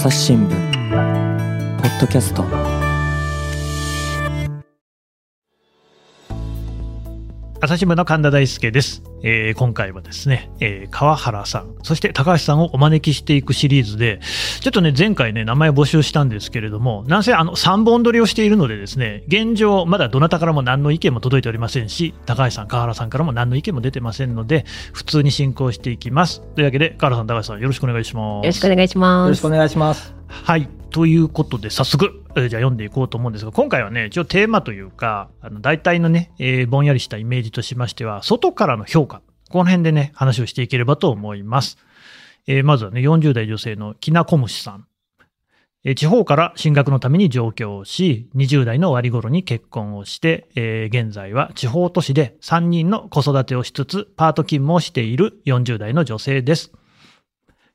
朝日新聞ポッドキャスト朝日新聞の神田大輔です、えー今回はですね、えー川原さん、そして高橋さんをお招きしていくシリーズで、ちょっとね、前回ね、名前を募集したんですけれども、なんせあの3本撮りをしているのでですね、現状、まだどなたからも何の意見も届いておりませんし、高橋さん、川原さんからも何の意見も出てませんので、普通に進行していきます。というわけで、川原さん、高橋さん、よろしくお願いします。よろしくお願いします。よろしくお願いします。はい。ということで、早速、えじゃあ読んでいこうと思うんですが、今回はね、一応テーマというか、あの大体のね、えーぼんやりしたイメージとしましては、外からの評価、この辺でね、話をしていければと思います。えーまずはね、40代女性のきなこむしさん。えー地方から進学のために上京をし、20代の終わり頃に結婚をして、えー現在は地方都市で3人の子育てをしつつ、パート勤務をしている40代の女性です。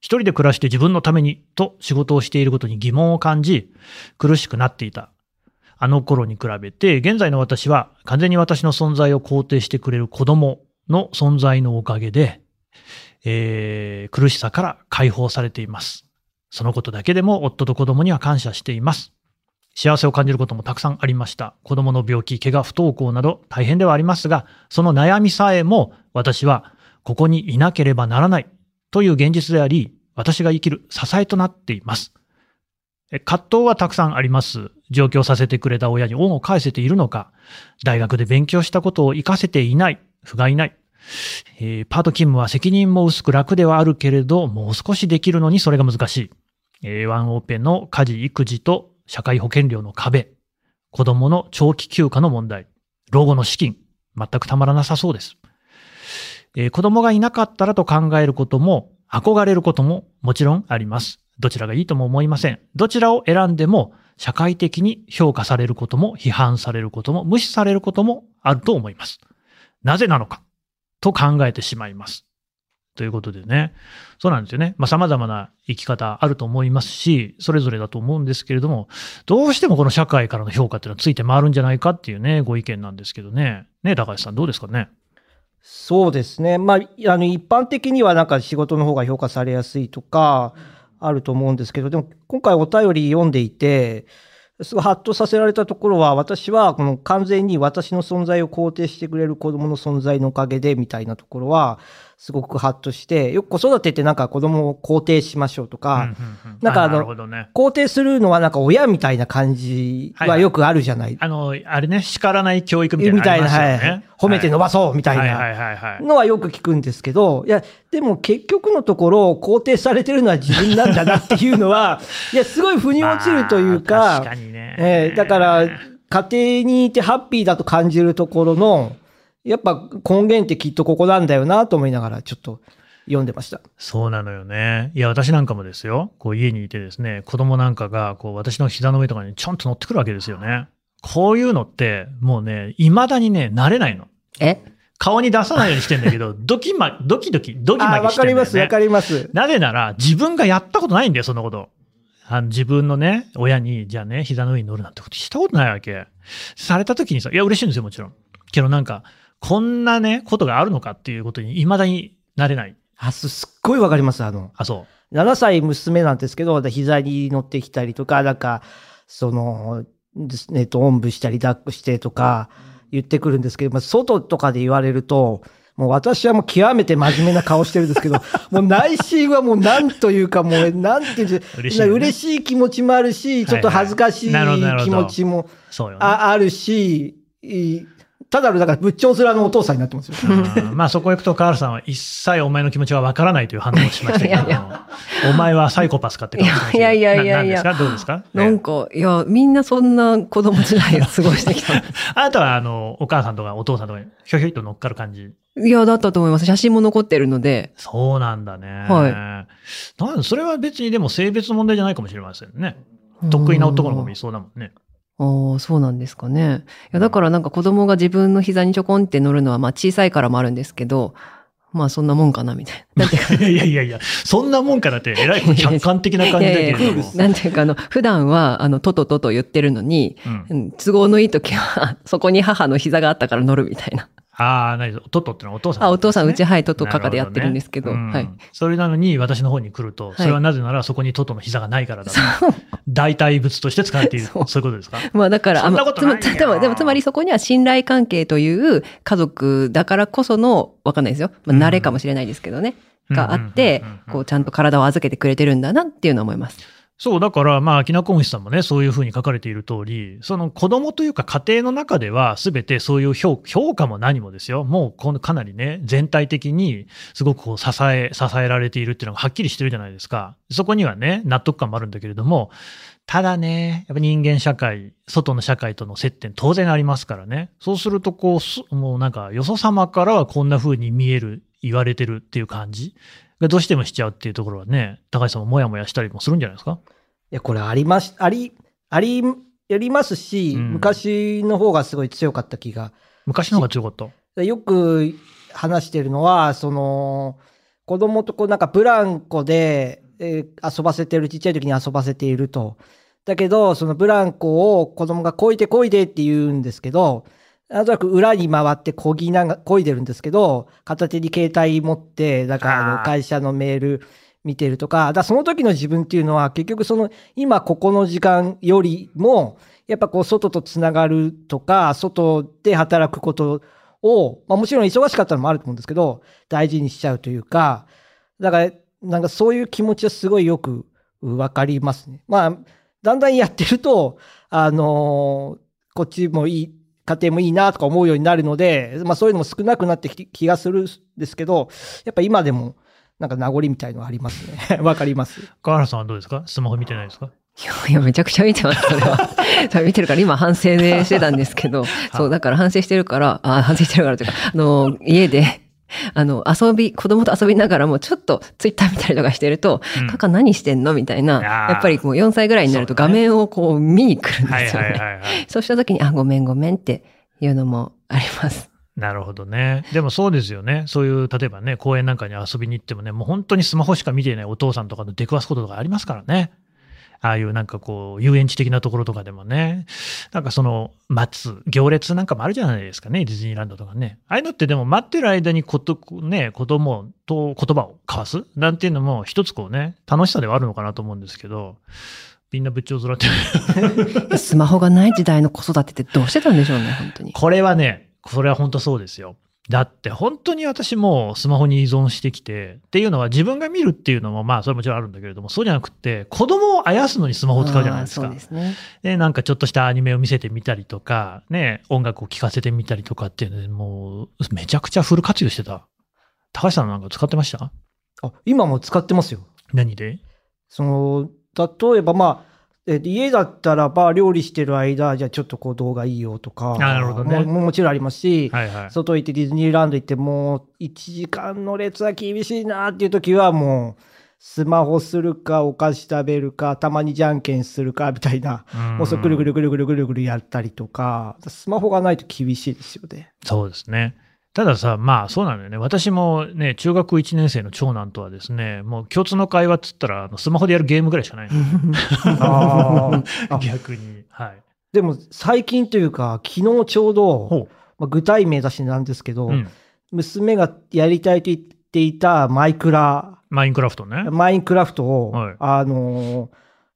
一人で暮らして自分のためにと仕事をしていることに疑問を感じ、苦しくなっていた。あの頃に比べて、現在の私は完全に私の存在を肯定してくれる子供の存在のおかげで、えー苦しさから解放されています。そのことだけでも夫と子供には感謝しています。幸せを感じることもたくさんありました。子供の病気、怪我、不登校など大変ではありますが、その悩みさえも私はここにいなければならないという現実であり、私が生きる支えとなっています。葛藤はたくさんあります。上京させてくれた親に恩を返せているのか、大学で勉強したことを活かせていない、不甲斐ない。えーパート勤務は責任も薄く楽ではあるけれど、もう少しできるのにそれが難しい。えーワンオペの家事、育児と社会保険料の壁、子供の長期休暇の問題、老後の資金、全くたまらなさそうです。えー子供がいなかったらと考えることも、憧れることももちろんあります。どちらがいいとも思いません。どちらを選んでも、社会的に評価されることも、批判されることも、無視されることもあると思います。なぜなのかと考えてしまいます。ということでね。そうなんですよね。まあ様々な生き方あると思いますし、それぞれだと思うんですけれども、どうしてもこの社会からの評価っていうのはついて回るんじゃないかっていうね、ご意見なんですけどね。ね、高橋さんどうですかね？そうですね。まあ、あの、一般的にはなんか仕事の方が評価されやすいとか、あると思うんですけど、でも今回お便り読んでいて、すごいハッとさせられたところは、私はこの完全に私の存在を肯定してくれる子供の存在のおかげでみたいなところは、すごくハッとして、よく子育てってなんか子供を肯定しましょうとか、うんうんうんなんかあのなるほどね。肯定するのはなんか親みたいな感じはよくあるじゃない？あの、あれね、叱らない教育みたいなみたいな、はいね。褒めて伸ばそうみたいな。はいはいはいはい。のはよく聞くんですけど、いや、でも結局のところ、肯定されてるのは自分なんだなっていうのは、いや、すごい腑に落ちるというまあか、確かにね。えーだから、家庭にいてハッピーだと感じるところの、やっぱ根源ってきっとここなんだよなと思いながら、ちょっと読んでました。そうなのよね。いや、私なんかもですよ。こう家にいてですね、子供なんかが、こう私の膝の上とかにちょんと乗ってくるわけですよね。こういうのって、もうね、未だにね、慣れないの。え？顔に出さないようにしてんだけど、ドキマ、ドキドキ、ドキマキわしてんだよね。かります、わかります。なぜなら、自分がやったことないんだよ、そんなこと。あの自分のね、親に、じゃあね、膝の上に乗るなんてことしたことないわけ。された時にさ、いや、嬉しいんですよ、もちろん。けどなんか、こんなね、ことがあるのかっていうことに、未だになれない。あすすっごいわかります。あの、あ、そう。7歳娘なんですけど、膝に乗ってきたりとか、なんか、その、ですね、と、おんぶしたり抱っこしてとか言ってくるんですけど、まあ、外とかで言われると、もう私はもう極めて真面目な顔してるんですけど、もう内心はもうなんというかもう、なんていうんです嬉しい嬉しい気持ちもあるし、ちょっと恥ずかしい気持ちも。ああるし、いただの、だから仏頂面のお父さんになってますよ。うんまあそこ行くと、カールさんは一切お前の気持ちはわからないという判断をしましたけどいやいやお前はサイコパスかって顔してましたけどいやいやいやいやな何ですか？どうですか？なんか、いや、みんなそんな子供時代を過ごしてきた。あなたは、あの、お母さんとかお父さんとかにひょひょいと乗っかる感じ？いや、だったと思います。写真も残ってるので。そうなんだね。。はいなんそれは別にでも性別の問題じゃないかもしれませんね。得意な男の子もいそうだもんね。ああ、そうなんですかね。いや、だからなんか子供が自分の膝にちょこんって乗るのは、まあ小さいからもあるんですけど、まあそんなもんかな、みたいな。いやいやいやそんなもんかなって、えらい客観的な感じだけれどもいやいや。なんていうか、あの、普段は、あの、トトトと言ってるのに、うんうん都合のいい時は、そこに母の膝があったから乗るみたいな。ああ、何トトってのはお父さん、あ、お父さん、うち、ははい、トトカカでやってるんですけど、はい。それなのに私の方に来ると、それはなぜならそこにトトの膝がないからだと。代替物として使われている。そういうことですか？まあだから、そんなことないよつまでも、でもつまりそこには信頼関係という家族だからこその、わかんないですよ。まあ慣れかもしれないですけどね。があってうんうんうんうん、こうちゃんと体を預けてくれてるんだなっていうのは思います。そう、だから、まあ、きなこ虫さんもね、そういうふうに書かれている通り、その子供というか家庭の中では、すべてそういう評価も何もですよ。もうこのかなりね、全体的にすごくこう支え、支えられているっていうのがはっきりしてるじゃないですか。そこにはね、納得感もあるんだけれども、ただね、やっぱ人間社会、外の社会との接点当然ありますからね。そうすると、こう、もうなんか、よそ様からはこんな風に見える、言われてるっていう感じがどうしてもしちゃうっていうところはね、高橋さんももやもやしたりもするんじゃないですか？いや、これありまし、あり、あり、やりますし、うん昔の方がすごい強かった気が。昔の方が強かった？よく話してるのは、その、子供とこうなんかブランコで、えー遊ばせてる、ちっちゃい時に遊ばせていると。だけど、そのブランコを子供がこいでこいでって言うんですけど、なんとなく裏に回ってこぎなが、こいでるんですけど、片手に携帯持って、だからあの会社のメール見てるとか、だその時の自分っていうのは結局その今ここの時間よりも、やっぱこう外とつながるとか、外で働くことを、まあもちろん忙しかったのもあると思うんですけど、大事にしちゃうというか、だからなんかそういう気持ちはすごいよくわかりますね。まあ、だんだんやってると、あのーこっちもいい、家庭もいいなとか思うようになるので、まあそういうのも少なくなってき気がするんですけど、やっぱ今でもなんか名残みたいのはありますね。わかります？川原さんはどうですか？スマホ見てないですか？いやいや、めちゃくちゃ見てます、それは。それ見てるから、今反省でしてたんですけど、そう、だから反省してるから、あ反省してるからというか、あの、家で、あの、遊び、子供と遊びながらも、ちょっとツイッター見たりとかしてると、うんカカ何してんの？みたいな、やっぱりもう4歳ぐらいになると画面をこう見に来るんはいですよね。そうした時に、あ、ごめんごめんっていうのもあります。なるほどね。でもそうですよね。そういう、例えばね、公園なんかに遊びに行ってもね、もう本当にスマホしか見ていないお父さんとかの出くわすこととかありますからね。ああいうなんかこう、遊園地的なところとかでもね、なんかその、待つ、行列なんかもあるじゃないですかね、ディズニーランドとかね。ああいうのってでも待ってる間にこと、ね、子供と言葉を交わす？なんていうのも一つこうね、楽しさではあるのかなと思うんですけど、みんな部長面って スマホがない時代の子育てってどうしてたんでしょうね、本当に。これはね、それは本当そうですよ。だって本当に私もスマホに依存してきて、っていうのは自分が見るっていうのもまあそれはもちろんあるんだけれども、そうじゃなくて子供をあやすのにスマホを使うじゃないですかで。すね。で、なんかちょっとしたアニメを見せてみたりとか、ね、音楽を聴かせてみたりとかっていうので、もうめちゃくちゃフル活用してた。高橋さんなんか使ってました？あ今も使ってますよ。何で？その、例えばまあ、え家だったらば料理してる間、じゃあちょっとこう動画いいよとか、なるほどねももちろんありますし、はいはい。外行ってディズニーランド行ってもう1時間の列は厳しいなっていう時はもうスマホするかお菓子食べるかたまにじゃんけんするかみたいなうんもうそれぐるぐるぐるぐるぐるぐるやったりとかスマホがないと厳しいですよね。そうですね。たださ、まあそうなのよね。私もね、中学1年生の長男とはですね、もう共通の会話っつったら、スマホでやるゲームぐらいしかない 逆に。はい。でも最近というか昨日ちょうど、ほまあ、具体名出しなんですけど、う。うん。娘がやりたいと言っていたマイクラマインクラフトね。マインクラフトを、はいあのー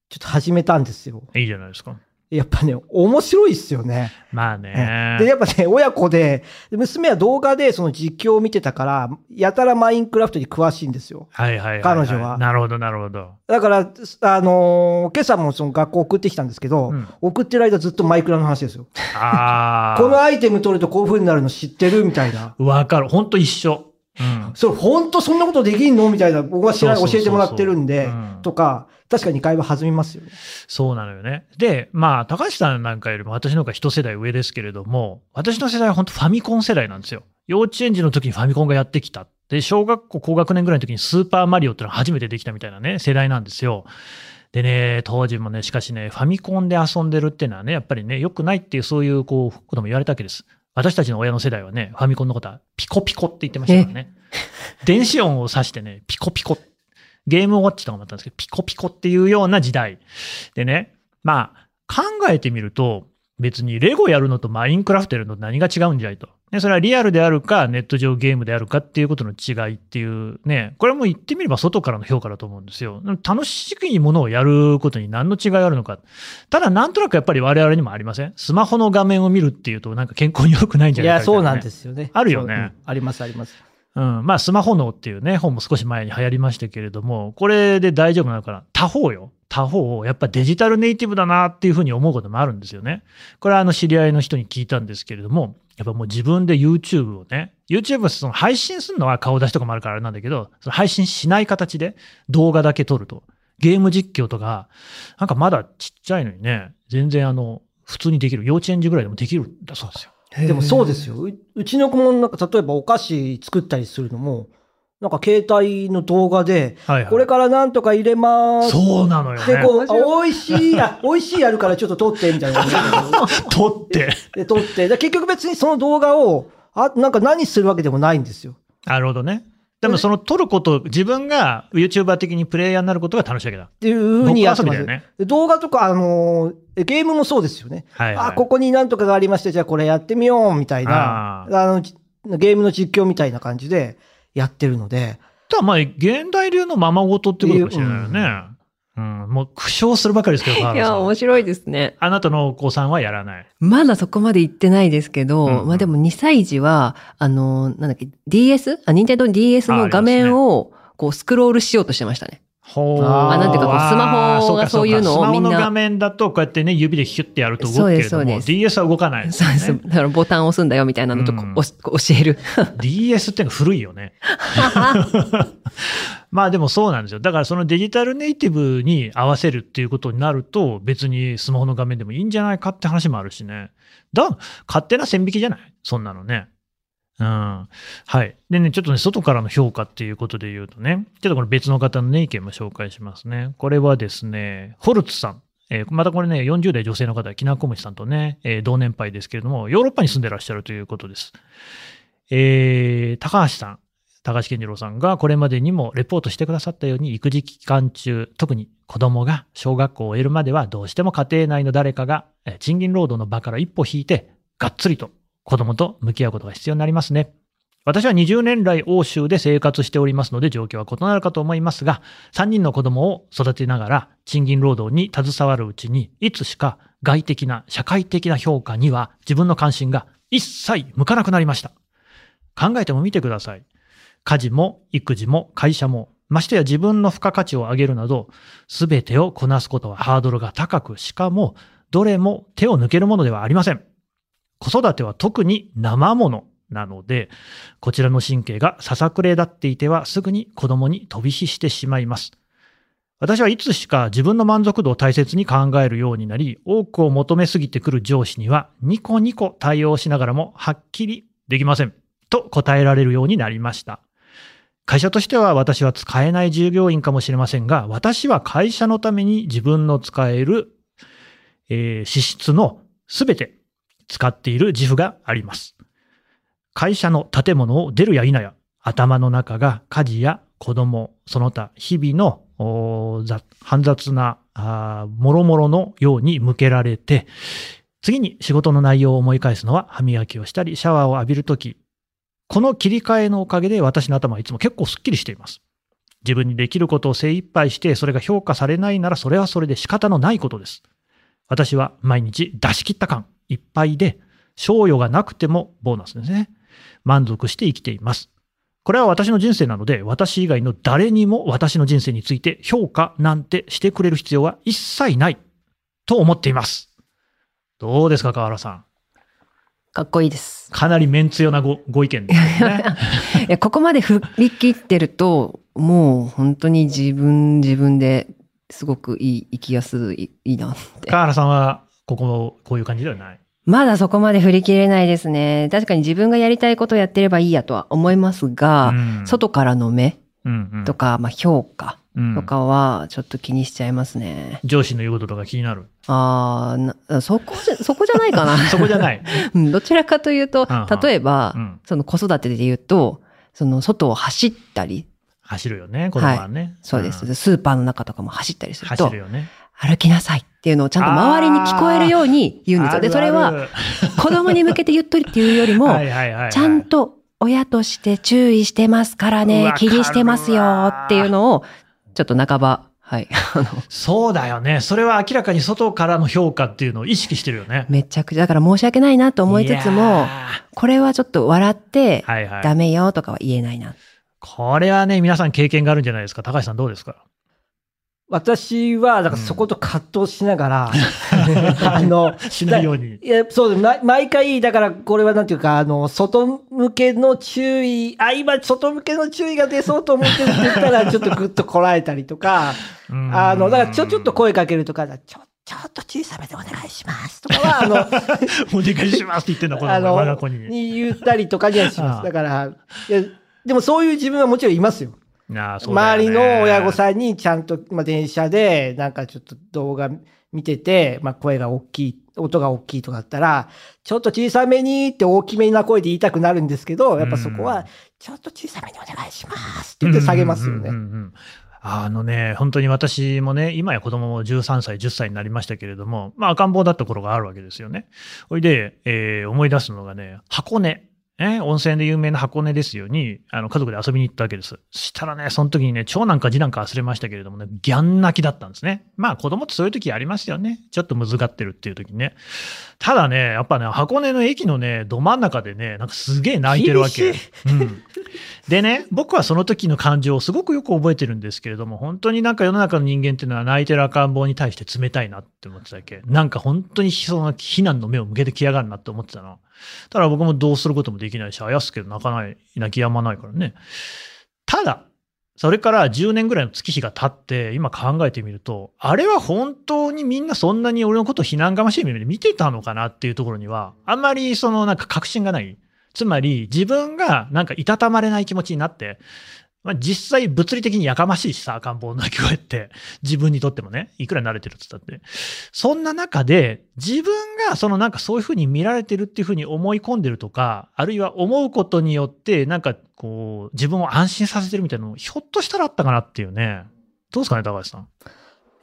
ちょっと始めたんですよ。いいじゃないですか。やっぱね、面白いっすよね。まあね。で、やっぱね、親子で、で娘は動画でその実況を見てたから、やたらマインクラフトに詳しいんですよ。はいはいはいい、彼女はなるほど、なるほど。だから、あのー今朝もその学校送ってきたんですけど、うん送ってる間ずっとマイクラの話ですよ。ああ。このアイテム取るとこういう風になるの知ってる？みたいな。わかる。ほんと一緒。うん。それ本当そんなことできんの？みたいな、僕は知ら教えてもらってるんでうん、とか、確かに会話弾みますよね。そうなのよね。で、まあ、高橋さんなんかよりも私の方が一世代上ですけれども、私の世代は本当ファミコン世代なんですよ。幼稚園児の時にファミコンがやってきた。で、小学校高学年ぐらいの時にスーパーマリオってのが初めてできたみたいなね、世代なんですよ。でね、当時もね、しかしね、ファミコンで遊んでるっていうのはね、やっぱりね、良くないっていうそういうこう、ことも言われたわけです。私たちの親の世代はね、ファミコンのことはピコピコって言ってましたからね。電子音を指してね、ピコピコ。ゲームウォッチとかもあったんですけど、ピコピコっていうような時代。でね、まあ、考えてみると、別にレゴやるのとマインクラフトやるのと何が違うんじゃいと。ね、それはリアルであるか、ネット上ゲームであるかっていうことの違いっていうね、これはもう言ってみれば外からの評価だと思うんですよ。楽しいものをやることに何の違いがあるのか。ただなんとなくやっぱり我々にもありません？スマホの画面を見るっていうとなんか健康に良くないんじゃないかみたいな、ね。そうなんですよね。あるよねうんあります、あります。うん。まあ、スマホ脳っていうね、本も少し前に流行りましたけれども、これで大丈夫なのかな？他方よ。他方、やっぱデジタルネイティブだなっていうふうに思うこともあるんですよね。これはあの知り合いの人に聞いたんですけれども、やっぱもう自分で YouTube をね、YouTube はその配信するのは顔出しとかもあるからあれなんだけど、その配信しない形で動画だけ撮ると。ゲーム実況とか、なんかまだちっちゃいのにね、全然あの、普通にできる。幼稚園児ぐらいでもできるんだそうですよ。でもそうですよ。ううちの子もなんか例えばお菓子作ったりするのも、なんか携帯の動画で、はいはい。これからなんとか入れます。そうなのよで、ね。こう、あ美味しい、あ、美味しいやるからちょっと撮って、みたいな。撮って。で、撮って。で、結局別にその動画を、あ、なんか何するわけでもないんですよ。なるほどね。でもその撮ること、自分が YouTuber 的にプレイヤーになることが楽しいわけだ。っていうふうにやってます。ねで動画とか、あのーゲームもそうですよね。はい、はい。あ、ここになんとかがありまして、じゃあこれやってみよう、みたいな、ああの、じゲームの実況みたいな感じでやってるので、ただまあ、現代流のままごとってことかもしれないよね。うん。もう苦笑するばかりですけど、川 いや、原さん面白いですね。あなたのお子さんはやらない。まだそこまで行ってないですけど、うんうんまあでも2歳児は、あの、なんだっけ、DS? あ、任天堂 DS の画面を、こう、スクロールしようとしてましたね。ほあーなんていうかこうスマホがそういうのをみんなスマホの画面だとこうやってね、指でヒュッてやると動くけれども、DS は動かないですよね。そうです。だからボタンを押すんだよみたいなのとこうん教える。DS ってのは古いよね。まあでもそうなんですよ。だからそのデジタルネイティブに合わせるっていうことになると、別にスマホの画面でもいいんじゃないかって話もあるしね。だ、勝手な線引きじゃない？そんなのね。うん。はい。でね、ちょっとね、外からの評価っていうことで言うとね、ちょっとこの別の方のね、意見も紹介しますね。これはですね、ホルツさん。えーまたこれね、40代女性の方、きなこむしさんとね、えー同年配ですけれども、ヨーロッパに住んでらっしゃるということです。えー高橋さん、高橋健次郎さんがこれまでにもレポートしてくださったように、育児期間中、特に子供が小学校を終えるまでは、どうしても家庭内の誰かが、賃金労働の場から一歩引いて、がっつりと子供と向き合うことが必要になりますね。私は20年来欧州で生活しておりますので状況は異なるかと思いますが、3人の子供を育てながら賃金労働に携わるうちに、いつしか外的な社会的な評価には自分の関心が一切向かなくなりました。考えてもみてください。家事も育児も会社も、ましてや自分の付加価値を上げるなど、すべてをこなすことはハードルが高く、しかも、どれも手を抜けるものではありません。子育ては特に生ものなので、こちらの神経がささくれ立っていてはすぐに子供に飛び火してしまいます。私はいつしか自分の満足度を大切に考えるようになり、多くを求めすぎてくる上司にはニコニコ対応しながらもはっきりできません。と答えられるようになりました。会社としては私は使えない従業員かもしれませんが、私は会社のために自分の使える、えー資質のすべて使っている自負があります。会社の建物を出るや否や、頭の中が家事や子供、その他日々の煩雑な、もろもろのように向けられて、次に仕事の内容を思い返すのは歯磨きをしたりシャワーを浴びるとき、この切り替えのおかげで私の頭はいつも結構スッキリしています。自分にできることを精一杯して、それが評価されないならそれはそれで仕方のないことです。私は毎日出し切った感いっぱいで、賞与がなくてもボーナスですね。満足して生きています。これは私の人生なので、私以外の誰にも私の人生について評価なんてしてくれる必要は一切ないと思っています。どうですか、河原さん。かっこいいです。かなりメンツよなごご意見ですよね。いや、ここまで振り切ってると、もう本当に自分自分ですごくいい、生きやすい、いいなって。河原さんは、ここ、こういう感じではない。まだそこまで振り切れないですね。確かに自分がやりたいことをやってればいいやとは思いますが、うん外からの目うんうんとか、まあ評価うんとかはちょっと気にしちゃいますね。上司の言うこととか気になる？ああ、なそこじゃ、そこじゃないかな。そこじゃない？うんどちらかというとうんうん、例えば、うんその子育てで言うと、その外を走ったり、走るよね、子供はね。そうです。スーパーの中とかも走ったりすると走る、よね。歩きなさいっていうのをちゃんと周りに聞こえるように言うんですよ。で、それは子供に向けて言っとりっていうよりも、ちゃんと親として注意してますからね、気にしてますよっていうのを、ちょっと半ば、はい。そうだよね。それは明らかに外からの評価っていうのを意識してるよね。めちゃくちゃ、だから申し訳ないなと思いつつも、これはちょっと笑って、ダメよとかは言えないな。これはね、皆さん経験があるんじゃないですか。高橋さんどうですか？私は、だからそこと葛藤しながら、うん、あの、しないように。いや、そうで、毎回、だからこれはなんていうか、あの、外向けの注意、あ、今、外向けの注意が出そうと思ってるって言ったら、ちょっとぐっとこらえたりとか、あの、だからちょ、ちょっと声かけるとか、ちょ、ちょっと小さめでお願いしますとかは、あの、お願いしますって言ってんだ、この我が子に。に言ったりとかにはします。だから、いや、でもそういう自分はもちろんいますよ。ね、周りの親御さんにちゃんと、まあ、電車でなんかちょっと動画見てて、まあ、声が大きい、音が大きいとかだったら、ちょっと小さめにって大きめな声で言いたくなるんですけど、やっぱそこは、ちょっと小さめにお願いしますって言って下げますよね。あのね、本当に私もね、今や子供も13歳、10歳になりましたけれども、まあ赤ん坊だった頃があるわけですよね。ほいで、えー、思い出すのがね、箱根。ね、温泉で有名な箱根ですよに、あの、家族で遊びに行ったわけです。そしたらね、その時にね、長男か次男か忘れましたけれどもね、ギャン泣きだったんですね。まあ、子供ってそういう時ありますよね。ちょっと難ってるっていう時にね。ただね、やっぱね、箱根の駅のね、ど真ん中でね、なんかすげえ泣いてるわけ。うん。でね、僕はその時の感情をすごくよく覚えてるんですけれども、本当になんか世の中の人間っていうのは泣いてる赤ん坊に対して冷たいなって思ってたわけ。なんか本当にその非難の目を向けてきやがるなって思ってたの。ただ僕もどうすることもできないし、あやすけど泣かない、泣き止まないからね。ただ、それから10年ぐらいの月日が経って、今考えてみると、あれは本当にみんなそんなに俺のことを非難がましい目で見てたのかなっていうところには、あんまりそのなんか確信がない。つまり自分がなんかいたたまれない気持ちになって、まあ、実際物理的にやかましいしさ、赤ん坊の鳴き声って、自分にとってもね、いくら慣れてるって言ったって。そんな中で、自分がそのなんかそういうふうに見られてるっていうふうに思い込んでるとか、あるいは思うことによって、なんかこう、自分を安心させてるみたいなの、ひょっとしたらあったかなっていうね。どうですかね、高橋さん？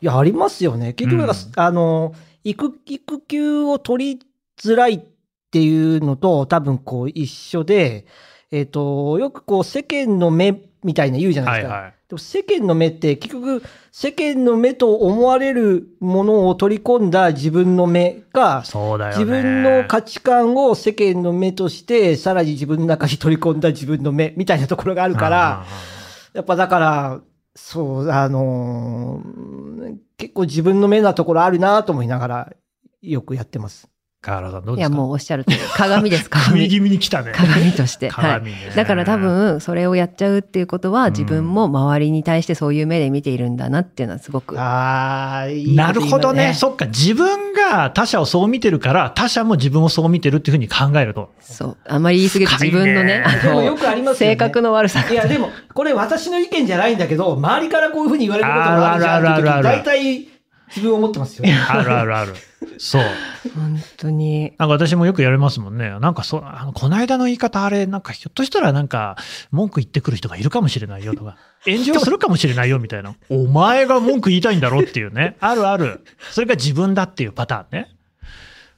いや、ありますよね。結局、うん、あの、育、育休を取りづらいっていうのと多分こう一緒で、えっ、ー、と、よくこう世間の目みたいな言うじゃないですか。はいはい、でも世間の目って結局世間の目と思われるものを取り込んだ自分の目が、自分の価値観を世間の目としてさらに自分の中に取り込んだ自分の目みたいなところがあるから、やっぱだから、そう、あのー、結構自分の目なところあるなと思いながらよくやってます。河原さんどうですか？いや、もうおっしゃると鏡です、鏡。気味に来たね。鏡として。はい。だから多分、それをやっちゃうっていうことは、自分も周りに対してそういう目で見ているんだなっていうのはすごく。ああ、いい、なるほどね。そっか。自分が他者をそう見てるから、他者も自分をそう見てるっていうふうに考えると。そう。あまり言い過ぎると自分のね、あの、よくあります、ね、性格の悪さ。いや、でも、これ私の意見じゃないんだけど、周りからこういうふうに言われることもあるじゃんって時、大体、自分思ってますよ。あるあるある。そう。本当に。なんか私もよくやれますもんね。なんかそう、あの、この間の言い方あれ、なんかひょっとしたらなんか文句言ってくる人がいるかもしれないよとか、炎上するかもしれないよみたいな。お前が文句言いたいんだろっていうね。あるある。それが自分だっていうパターンね。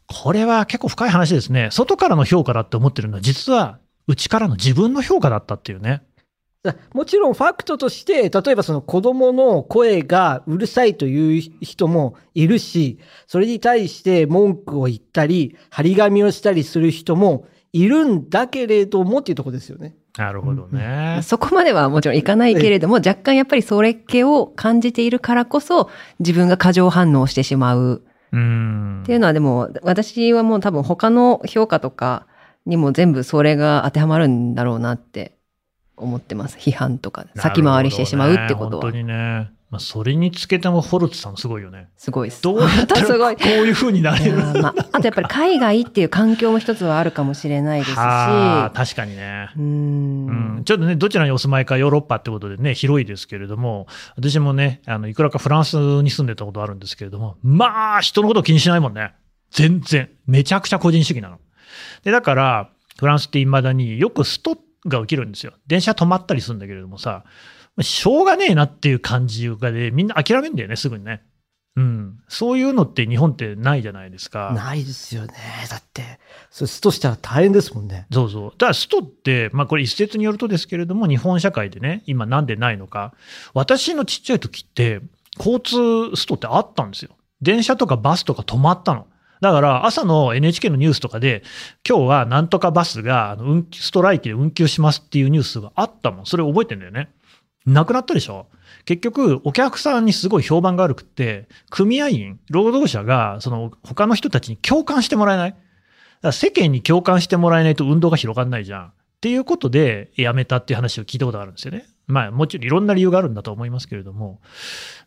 これは結構深い話ですね。外からの評価だって思ってるのは、実は内からの自分の評価だったっていうね。もちろんファクトとして、例えばその子供の声がうるさいという人もいるし、それに対して文句を言ったり、張り紙をしたりする人もいるんだけれどもっていうとこですよね。なるほどね。そこまではもちろんいかないけれども、若干やっぱりそれっ気を感じているからこそ、自分が過剰反応してしまう。うんっていうのはでも、私はもう多分他の評価とかにも全部それが当てはまるんだろうなって思ってます。批判とか、先回りしてしまうってことは。本当にね。まあ、それにつけても、ホルツさんすごいよね。すごいです。どうやったら こういうふうになれるまあ、あとやっぱり海外っていう環境も一つはあるかもしれないですし。確かにね。うんうんちょっとね、どちらにお住まいかヨーロッパってことでね、広いですけれども、私もね、あの、いくらかフランスに住んでたことあるんですけれども、まあ、人のこと気にしないもんね。全然。めちゃくちゃ個人主義なの。で、だから、フランスって未だによくストが起きるんですよ。電車止まったりするんだけれどもさ、しょうがねえなっていう感じがで、みんな諦めんだよね、すぐにね。うん。そういうのって日本ってないじゃないですか。ないですよね。だって、それストしたら大変ですもんね。そうそう。だからストって、まあこれ一説によるとですけれども、日本社会でね、今なんでないのか。私のちっちゃい時って、交通ストってあったんですよ。電車とかバスとか止まったの。だから朝の NHK のニュースとかで、今日はなんとかバスが運ストライキで運休しますっていうニュースがあったもん。それ覚えてんだよね。なくなったでしょ？結局、お客さんにすごい評判が悪くって、組合員、労働者が、その他の人たちに共感してもらえない。だから世間に共感してもらえないと運動が広がらないじゃん。っていうことで、辞めたっていう話を聞いたことがあるんですよね。まあ、もちろんいろんな理由があるんだと思いますけれども、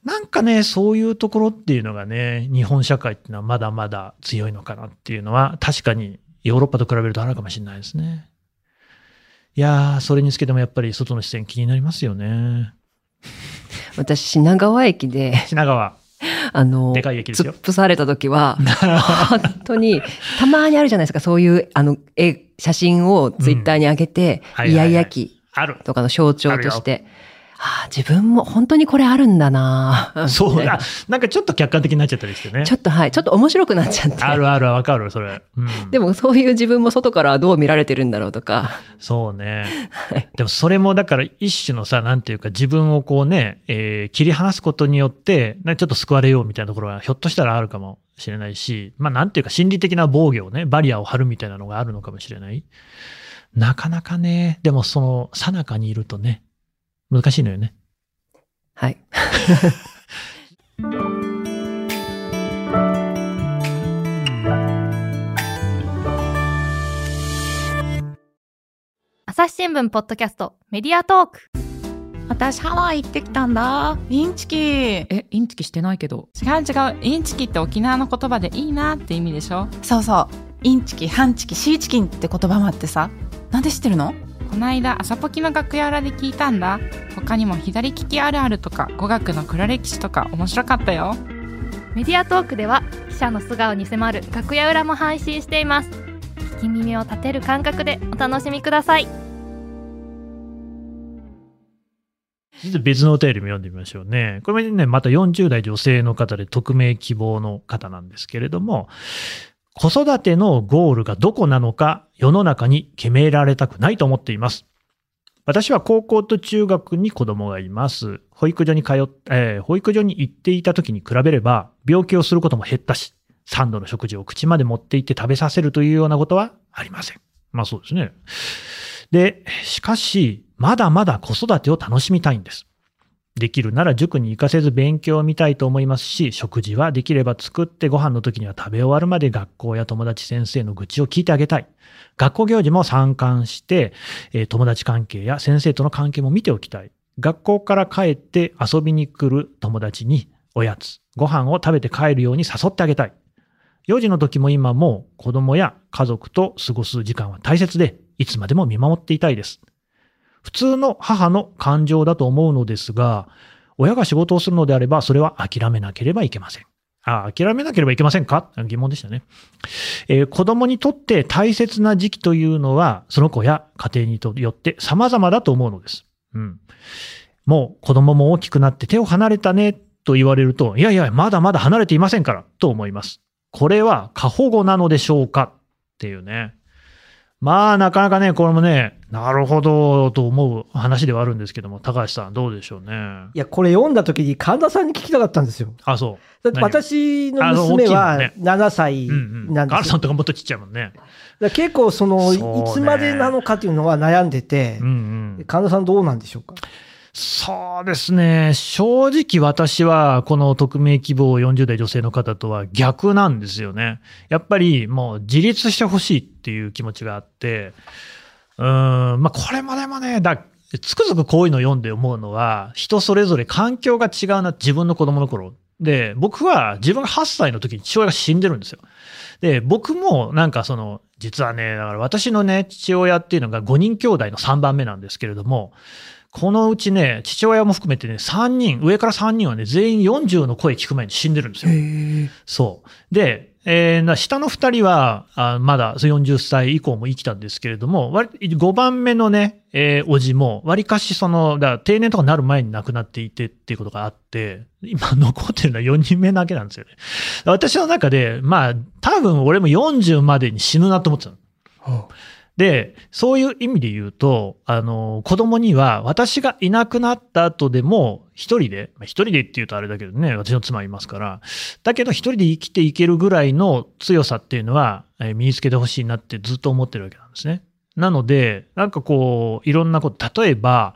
なんかね、そういうところっていうのがね、日本社会っていうのはまだまだ強いのかなっていうのは、確かにヨーロッパと比べるとあるかもしれないですね。いやー、それにつけてもやっぱり外の視線気になりますよね。私、品川駅で、品川、あの、でかい駅ですよ。突っ伏された時は、本当に、たまにあるじゃないですか、そういう、あの、絵、写真をツイッターに上げて、イヤイヤ期。とかの象徴として、ああ、自分も本当にこれあるんだな そうだ。なんかちょっと客観的になっちゃったりしてね。ちょっとはい、ちょっと面白くなっちゃって。あるある、わかる、それ。うん、でもそういう自分も外からはどう見られてるんだろうとか。そうね。でもそれもだから一種のさ、なんていうか自分をこうね、えー切り離すことによって、なちょっと救われようみたいなところはひょっとしたらあるかもしれないし、まあなんていうか心理的な防御をね、バリアを張るみたいなのがあるのかもしれない。なかなかね、でもその、さなかにいるとね、難しいのよね。はい。朝日新聞ポッドキャストメディアトーク私ハワイ行ってきたんだインチキ違うえ、インチキしてないけど。違うインチキって沖縄の言葉でいいなって意味でしょそうそう。インチキ、ハンチキ、シーチキンって言葉もあってさ。なんで知ってるの？こないだ朝ポキの楽屋裏で聞いたんだ。他にも左利きあるあるとか語学の黒歴史とか面白かったよ。メディアトークでは記者の素顔に迫る楽屋裏も配信しています。聞き耳を立てる感覚でお楽しみください。別のお便りも読んでみましょうね。これね、また40代女性の方で匿名希望の方なんですけれども、子育てのゴールがどこなのか世の中に決められたくないと思っています。私は高校と中学に子供がいます。保育所に通っ、えー保育所に行っていた時に比べれば病気をすることも減ったし、3度の食事を口まで持って行って食べさせるというようなことはありません。まあそうですね。で、しかし、まだまだ子育てを楽しみたいんです。できるなら塾に行かせず勉強を見たいと思いますし、食事はできれば作ってご飯の時には食べ終わるまで学校や友達先生の愚痴を聞いてあげたい。学校行事も参観して、え友達関係や先生との関係も見ておきたい。学校から帰って遊びに来る友達におやつ、ご飯を食べて帰るように誘ってあげたい。幼児の時も今も子供や家族と過ごす時間は大切で、いつまでも見守っていたいです。普通の母の感情だと思うのですが、親が仕事をするのであれば、それは諦めなければいけません。あ、諦めなければいけませんか？疑問でしたね、えー子供にとって大切な時期というのは、その子や家庭によって様々だと思うのです。うん。もう子供も大きくなって手を離れたねと言われると、いやいや、まだまだ離れていませんから、と思います。これは過保護なのでしょうか？っていうね。まあ、なかなかね、これもね、なるほどと思う話ではあるんですけども、高橋さん、どうでしょうね？いや、これ読んだ時に神田さんに聞きたかったんですよ。あ、そだって私の娘は大きい7歳う。うんうん。なんですよ。ガールさんとかもっとちっちゃいもんね。結構その、いつまでなのかっていうのは悩んでてうん、うん。神田さんどうなんでしょうか？そうですね。正直私は、この匿名希望40代女性の方とは逆なんですよね。やっぱりもう自立してほしいっていう気持ちがあって、うーん、まあこれもでもね、だつくづくこういうの読んで思うのは、人それぞれ環境が違うな、自分の子供の頃。で、僕は自分が8歳の時に父親が死んでるんですよ。で、僕もなんかその、実はね、だから私のね、父親っていうのが5人兄弟の3番目なんですけれども、このうちね、父親も含めてね、3人、上から3人はね、全員40の声聞く前に死んでるんですよ。そう。で、えーな下の2人は、あまだ40歳以降も生きたんですけれども、割5番目のね、えー、おじも、わりかしその、だ定年とかなる前に亡くなっていてっていうことがあって、今残ってるのは4人目だけなんですよね。私の中で、まあ、多分俺も40までに死ぬなと思ってたの。で、そういう意味で言うと、あの、子供には私がいなくなった後でも、一人で、まあ一人でって言うとあれだけどね、私の妻いますから、だけど一人で生きていけるぐらいの強さっていうのは、え身につけてほしいなってずっと思ってるわけなんですね。なので、なんかこう、いろんなこと、例えば、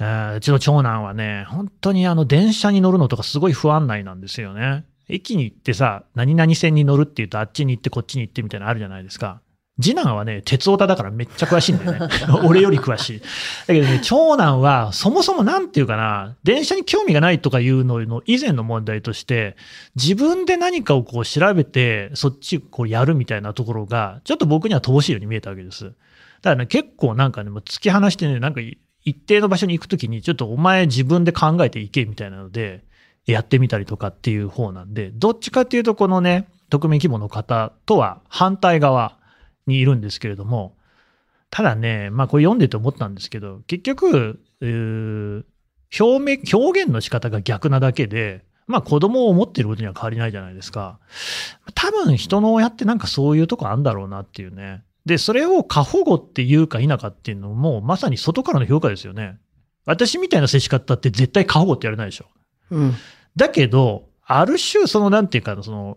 えうちの長男はね、本当にあの、電車に乗るのとかすごい不安内なんですよね。駅に行ってさ、何々線に乗るって言うとあっちに行ってこっちに行ってみたいなのあるじゃないですか。次男はね、鉄オタだからめっちゃ詳しいんだよね。俺より詳しい。だけどね、長男はそもそもなんていうかな、電車に興味がないとかいうのの以前の問題として、自分で何かをこう調べて、そっちこうやるみたいなところが、ちょっと僕には乏しいように見えたわけです。だからね、結構なんかね、もう突き放してね、なんか一定の場所に行くときに、ちょっとお前自分で考えていけみたいなので、やってみたりとかっていう方なんで、どっちかっていうと、このね、匿名規模の方とは反対側にいるんですけれども、ただね、まあこれ読んでて思ったんですけど、結局、うー表明、表現の仕方が逆なだけで、まあ子供を思っていることには変わりないじゃないですか。多分人の親ってなんかそういうとこあるんだろうなっていうね。で、それを過保護っていうか否かっていうのも、まさに外からの評価ですよね。私みたいな接し方って絶対過保護ってやれないでしょ。うん。だけど、ある種、その、なんていうか、その、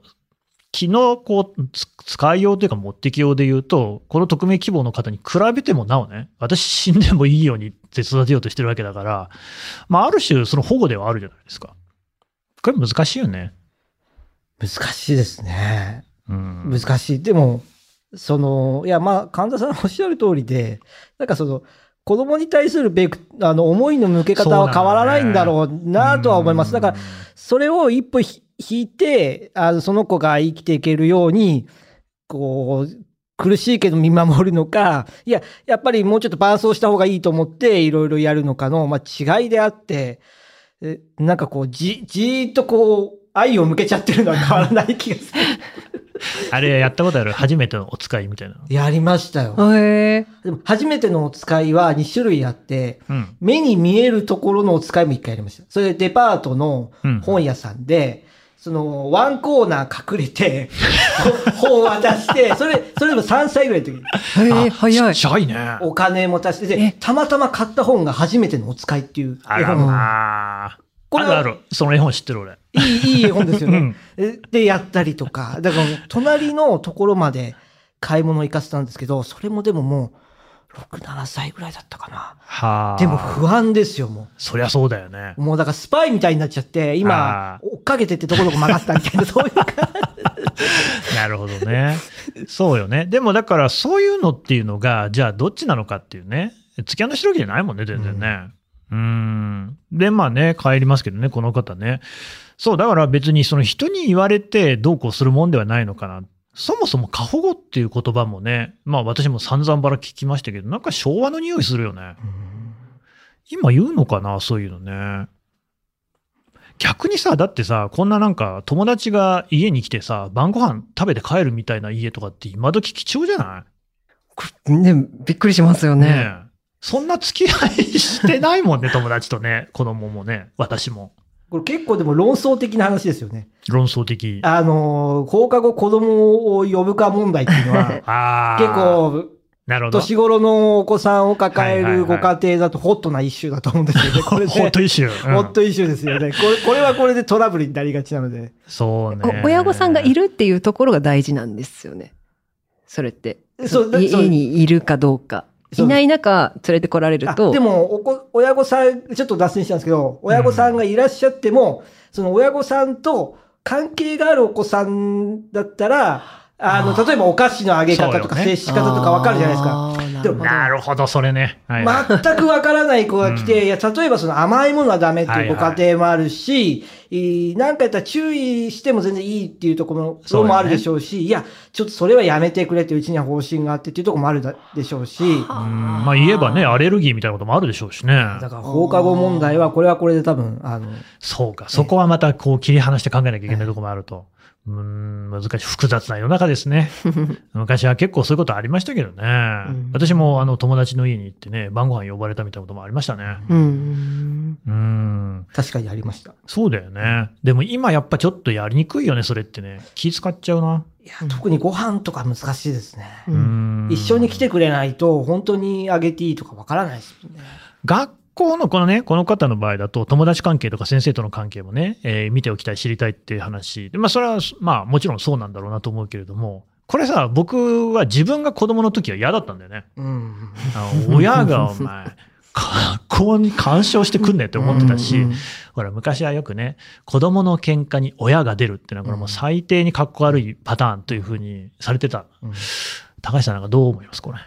気の、こう、つ使いようというか、持ってきようで言うと、この匿名希望の方に比べてもなおね、私死んでもいいようにって育てようとしてるわけだから、まあ、ある種、その保護ではあるじゃないですか。これ難しいよね。難しいですね。うん。難しい。でも、その、いや、まあ、神田さんおっしゃる通りで、なんかその、子供に対するベク、あの、思いの向け方は変わらないんだろうなとは思います。だから、それを一歩ひ引いて、あの、その子が生きていけるように、こう、苦しいけど見守るのか、いや、やっぱりもうちょっと伴走した方がいいと思って、いろいろやるのかの、まあ、違いであって、えなんかこう、じ、じーっとこう、愛を向けちゃってるのは 変わらない気がする。あれ、やったことある？初めてのお使いみたいなの。やりましたよ。へえ。でも初めてのお使いは2種類あって、うん。目に見えるところのお使いも1回やりました。それでデパートのうん。本屋さんで、その、ワンコーナー隠れて、本渡して、それ、それでも3歳ぐらいの時に、へえ、早いちっ。ちゃいね。お金も足して、たまたま買った本が初めてのお使いっていうあら絵本。まあ。これはあるある。その絵本知ってる俺。いい、いい絵本ですよねうん。えで、やったりとか、だから隣のところまで買い物行かせたんですけど、それもでももう、6、7歳ぐらいだったかな。はあ。でも不安ですよ、もそりゃそうだよね。う。もうだからスパイみたいになっちゃって、今追っかけてってどこどこ曲がったみたいな、そういう感なるほどね。そうよね。でもだからそういうのっていうのが、じゃあどっちなのかっていうね。付き合いのしてるわけじゃないもんね、全然ね。うーん。で、まあね、帰りますけどね、この方ね。そう、だから別にその人に言われてどうこうするもんではないのかな。そもそも過保護っていう言葉もね、まあ私も散々ばら聞きましたけど、なんか昭和の匂いするよね。今言うのかな、そういうのね。逆にさ、だってさ、こんななんか友達が家に来てさ、晩ご飯食べて帰るみたいな家とかって今時貴重じゃなね、びっくりしますよいね。えそんな付き合いしてないもんね、友達とね、子供もね、私も。これ結構でも論争的な話ですよね。論争的。あのー、放課後子供を呼ぶか問題っていうのは。結、構、なるほど。年頃のお子さんを抱えるご家庭だとホットなイシューだと思うんですよね。これね。ホットイシュー。うんホットイシューですよね。これ、これはこれでトラブルになりがちなので。そうね。お親御さんがいるっていうところが大事なんですよね。それって。いそうそう家にいるかどうか。いない中、連れてこられるあと。でもおこ、親御さん、ちょっと脱線したんですけど、親御さんがいらっしゃっても、その親御さんと関係があるお子さんだったら、あの、例えばお菓子のあげ方とか接し方とかわかるじゃないですか。なるほど。なるほど、それね。はい。はい全くわからない子が来て、うん。いや、例えばその甘いものはダメっていうご家庭もあるし、いい。なんかやったら注意しても全然いいっていうところそうよねもあるでしょうし、いや、ちょっとそれはやめてくれってうちには方針があってっていうところもあるだでしょうし、うん。まあ言えばね、アレルギーみたいなこともあるでしょうしね。だから放課後問題は、これはこれで多分、あの、そうか、そこはまたこう切り離して考えなきゃいけないところもあると。うーん、難しい、複雑な世の中ですね。昔は結構そういうことありましたけどね。ん私もあの友達の家に行ってね、晩ご飯呼ばれたみたいなこともありましたね。うん。うーん、確かにありました。そうだよね。でも今やっぱちょっとやりにくいよね、それってね。気使っちゃうな。いや、特にご飯とか難しいですね。うん一緒に来てくれないと、本当にあげていいとかわからないですもんね。学校のこのね、この方の場合だと、友達関係とか先生との関係もね、えー見ておきたい、知りたいっていう話。でまあ、それは、まあ、もちろんそうなんだろうなと思うけれども、これさ、僕は自分が子供の時は嫌だったんだよね。うん。親がお前、学校に干渉してくんねって思ってたし、うんほら、昔はよくね、子供の喧嘩に親が出るっていうのは、これもう最低にかっこ悪いパターンというふうにされてた。うん高橋さんなんかどう思いますこれ？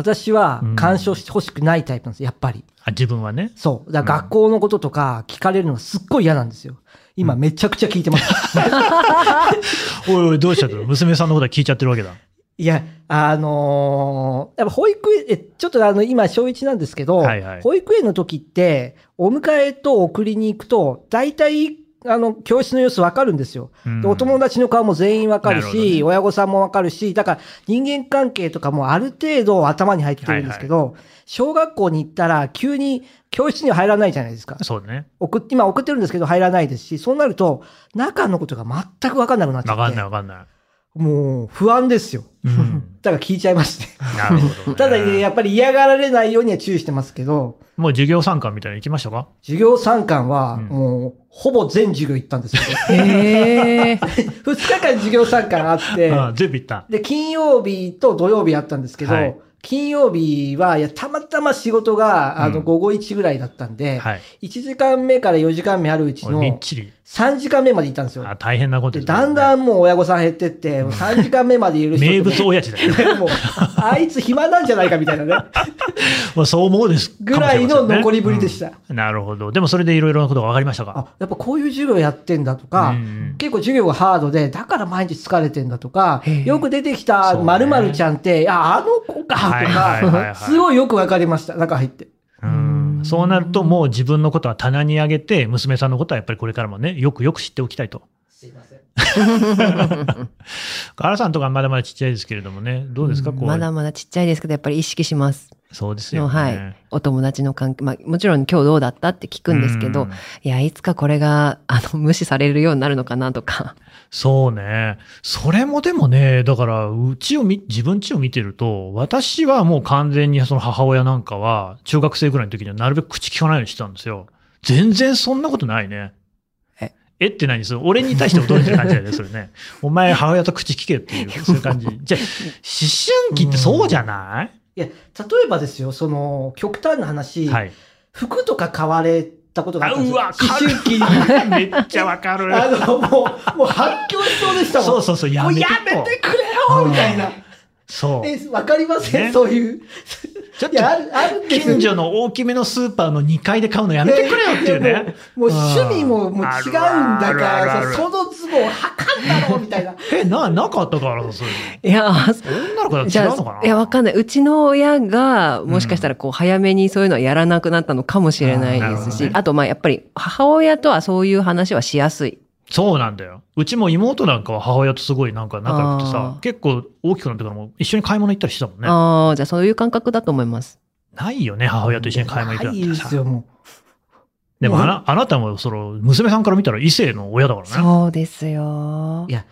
私は干渉してほしくないタイプなんです、やっぱり。あ自分はね。そう。だから学校のこととか聞かれるのがすっごい嫌なんですよ。今めちゃくちゃ聞いてます。おいおい、どうしたの？娘さんのことは聞いちゃってるわけだ。いや、あのーやっぱ保育園、え、ちょっとあの、今、小1なんですけど、はいはい保育園の時って、お迎えと送りに行くと、大体、あの、教室の様子わかるんですよ。うんでお友達の顔も全員わかるし、親御さんもわかるし、だから人間関係とかもある程度頭に入ってるんですけど、小学校に行ったら急に教室には入らないじゃないですか。そうね。送っ今送ってるんですけど入らないですし、そうなると、中のことが全くわかんなくなっちゃって。わかんないわかんない。もう不安ですよ。うん。だから聞いちゃいますね。なるほど、ね。ただね、やっぱり嫌がられないようには注意してますけど、もう授業参観みたいなの行きましたか？授業参観はうんもうほぼ全授業行ったんですけど、へえ。2日間授業参観あって、あ全部行った。で、金曜日と土曜日あったんですけど、はい金曜日は、いや、たまたま仕事が、あの、うん午後1ぐらいだったんで、はい。1時間目から4時間目あるうちのちり。3時間目まで行ったんですよ。あ大変なことで、ですねだんだんもう親御さん減ってって、もう3時間目までいる人名物親父だよ。もう、あいつ暇なんじゃないかみたいなね、まあそう思うです。ぐらいの残りぶりでした。うんなるほど。でもそれでいろいろなことが分かりましたか？あ、やっぱこういう授業やってんだとか、うん結構授業がハードで、だから毎日疲れてんだとかよく出てきた〇〇ちゃんって、あ、あの子かとはいはいはいはいか、すごいよくわかりました、中入って。うんそうなるともう自分のことは棚に上げて、娘さんのことはやっぱりこれからもね、よくよく知っておきたいと。すいません。原さんとかまだまだちっちゃいですけれどもね、どうですか、こう。まだまだちっちゃいですけど、やっぱり意識します。そうですよね。のはい。お友達の関係、まあ、もちろん今日どうだったって聞くんですけど、うんいや、いつかこれが、あの、無視されるようになるのかなとか。そうね。それもでもね、だから、うちを見、自分家を見てると、私はもう完全にその母親なんかは、中学生ぐらいの時にはなるべく口聞かないようにしてたんですよ。全然そんなことないね。え？えって何それ俺に対して驚いてる感じだよね、それね。お前母親と口聞けよっていう、そういう感じ。じゃあ、思春期ってそうじゃない、いや、例えばですよ、その、極端な話、はい。服とか買われたことがあったんですよ。あうわ思春期に。めっちゃわかる。あの、もう、もう発狂しそうでしたもん。そうそうそう、やめてもうやめてくれよみたいな。そう。え、わかりません、ねそういう。ちょっいや、ある、ある近所の大きめのスーパーの2階で買うのやめてくれよっていうね。もうもう趣味ももう違うんだから、るそのズボンはかんだろうみたいな。え、な、なかったからさ、そういういや、の。女の子だと違うのかな？あ、いや、わかんない。うちの親が、もしかしたら、こう、早めにそういうのはやらなくなったのかもしれないですし、あーなるほどねあと、まあ、やっぱり、母親とはそういう話はしやすい。そうなんだよ。うちも妹なんかは母親とすごいなんか仲良くてあさー、結構大きくなってからも一緒に買い物行ったりしてたもんね。ああ、じゃあそういう感覚だと思います。ないよね、母親と一緒に買い物行くなんいいてさです。よ、もでもあな、あなたも、その、娘さんから見たら異性の親だからね。そうですよい。や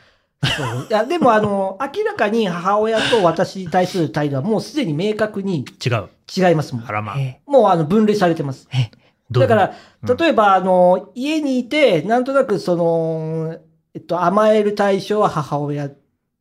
う。そういや、でも、あの、明らかに母親と私に対する態度はもうすでに明確に違う。違いますもんあ。らまあ。えもう、あの、分類されてます。どういうだから、うん例えば、あの、家にいて、なんとなく、その、えっと、甘える対象は母親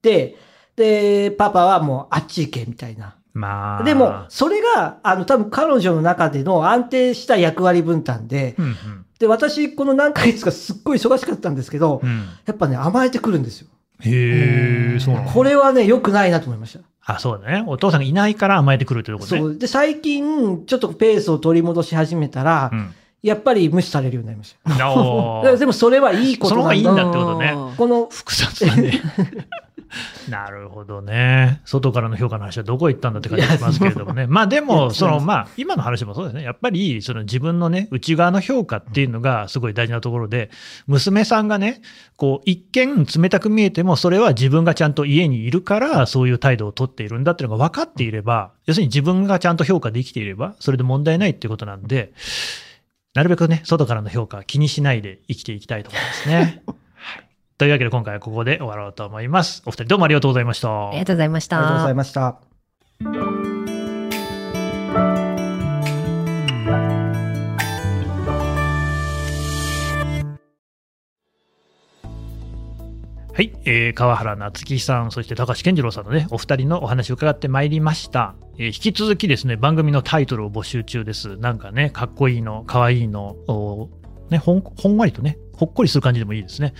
で、で、パパはもうあっち行け、みたいな。まあ。でも、それが、あの、多分彼女の中での安定した役割分担で、うんうん。で、私、この何ヶ月かすっごい忙しかったんですけど、うん。やっぱね、甘えてくるんですよ。へえ、そうなのこれはね、良くないなと思いました。あ、そうだね。お父さんがいないから甘えてくるということね。そう。で、最近、ちょっとペースを取り戻し始めたら、うん。やっぱり無視されるようになりました。でもそれはいいことその方がいいんなんだ。だってことねこの、複雑だね。なるほどね。外からの評価の話はどこ行ったんだって感じがしますけれどもね。まあでいも、やそのまあ今の話もそうですね。やっぱりその自分のね、内側の評価っていうのがすごい大事なところで、娘さんがね、こう一見冷たく見えても、それは自分がちゃんと家にいるからそういう態度をとっているんだっていうのが分かっていれば、要するに自分がちゃんと評価できていれば、それで問題ないっていうことなんで、なるべくね、外からの評価は気にしないで生きていきたいと思いますね。はいというわけで今回はここで終わろうと思います。お二人どうもありがとうございました。ありがとうございました。ありがとうございました。はい、えー川原夏樹さん、そして高橋健次郎さんのね、お二人のお話を伺ってまいりました。えー引き続きですね、番組のタイトルを募集中です。なんかね、かっこいいの、かわいいの、ね、ほん、ほんわりとね、ほっこりする感じでもいいですね。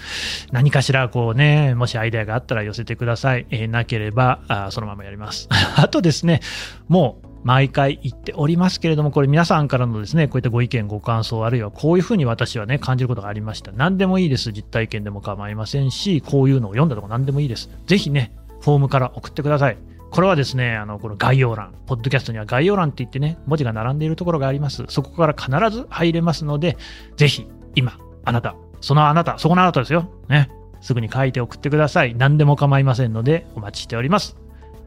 何かしら、こうね、もしアイデアがあったら寄せてください。えーなければあ、そのままやります。あとですね、もう、毎回言っておりますけれども、これ皆さんからのですね、こういったご意見、ご感想、あるいはこういうふうに私はね、感じることがありました。何でもいいです。実体験でも構いませんし、こういうのを読んだとか何でもいいです。ぜひね、フォームから送ってください。これはですね、あの、この概要欄、ポッドキャストには概要欄って言ってね、文字が並んでいるところがあります。そこから必ず入れますので、ぜひ、今、あなた、そのあなた、そこのあなたですよ。ね。すぐに書いて送ってください。何でも構いませんので、お待ちしております。